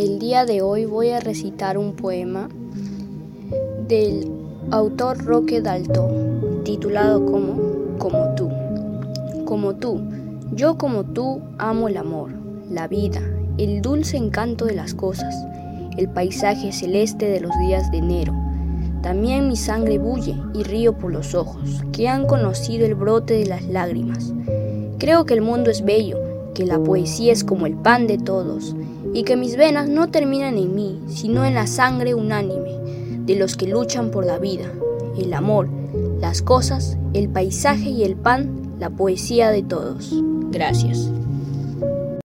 El día de hoy voy a recitar un poema del autor Roque Dalton, titulado como Como tú. Como tú, yo como tú amo el amor, la vida, el dulce encanto de las cosas, el paisaje celeste de los días de enero. También mi sangre bulle y río por los ojos, que han conocido el brote de las lágrimas. Creo que el mundo es bello, que la poesía es como el pan de todos, y que mis venas no terminan en mí, sino en la sangre unánime de los que luchan por la vida, el amor, las cosas, el paisaje y el pan, la poesía de todos. Gracias.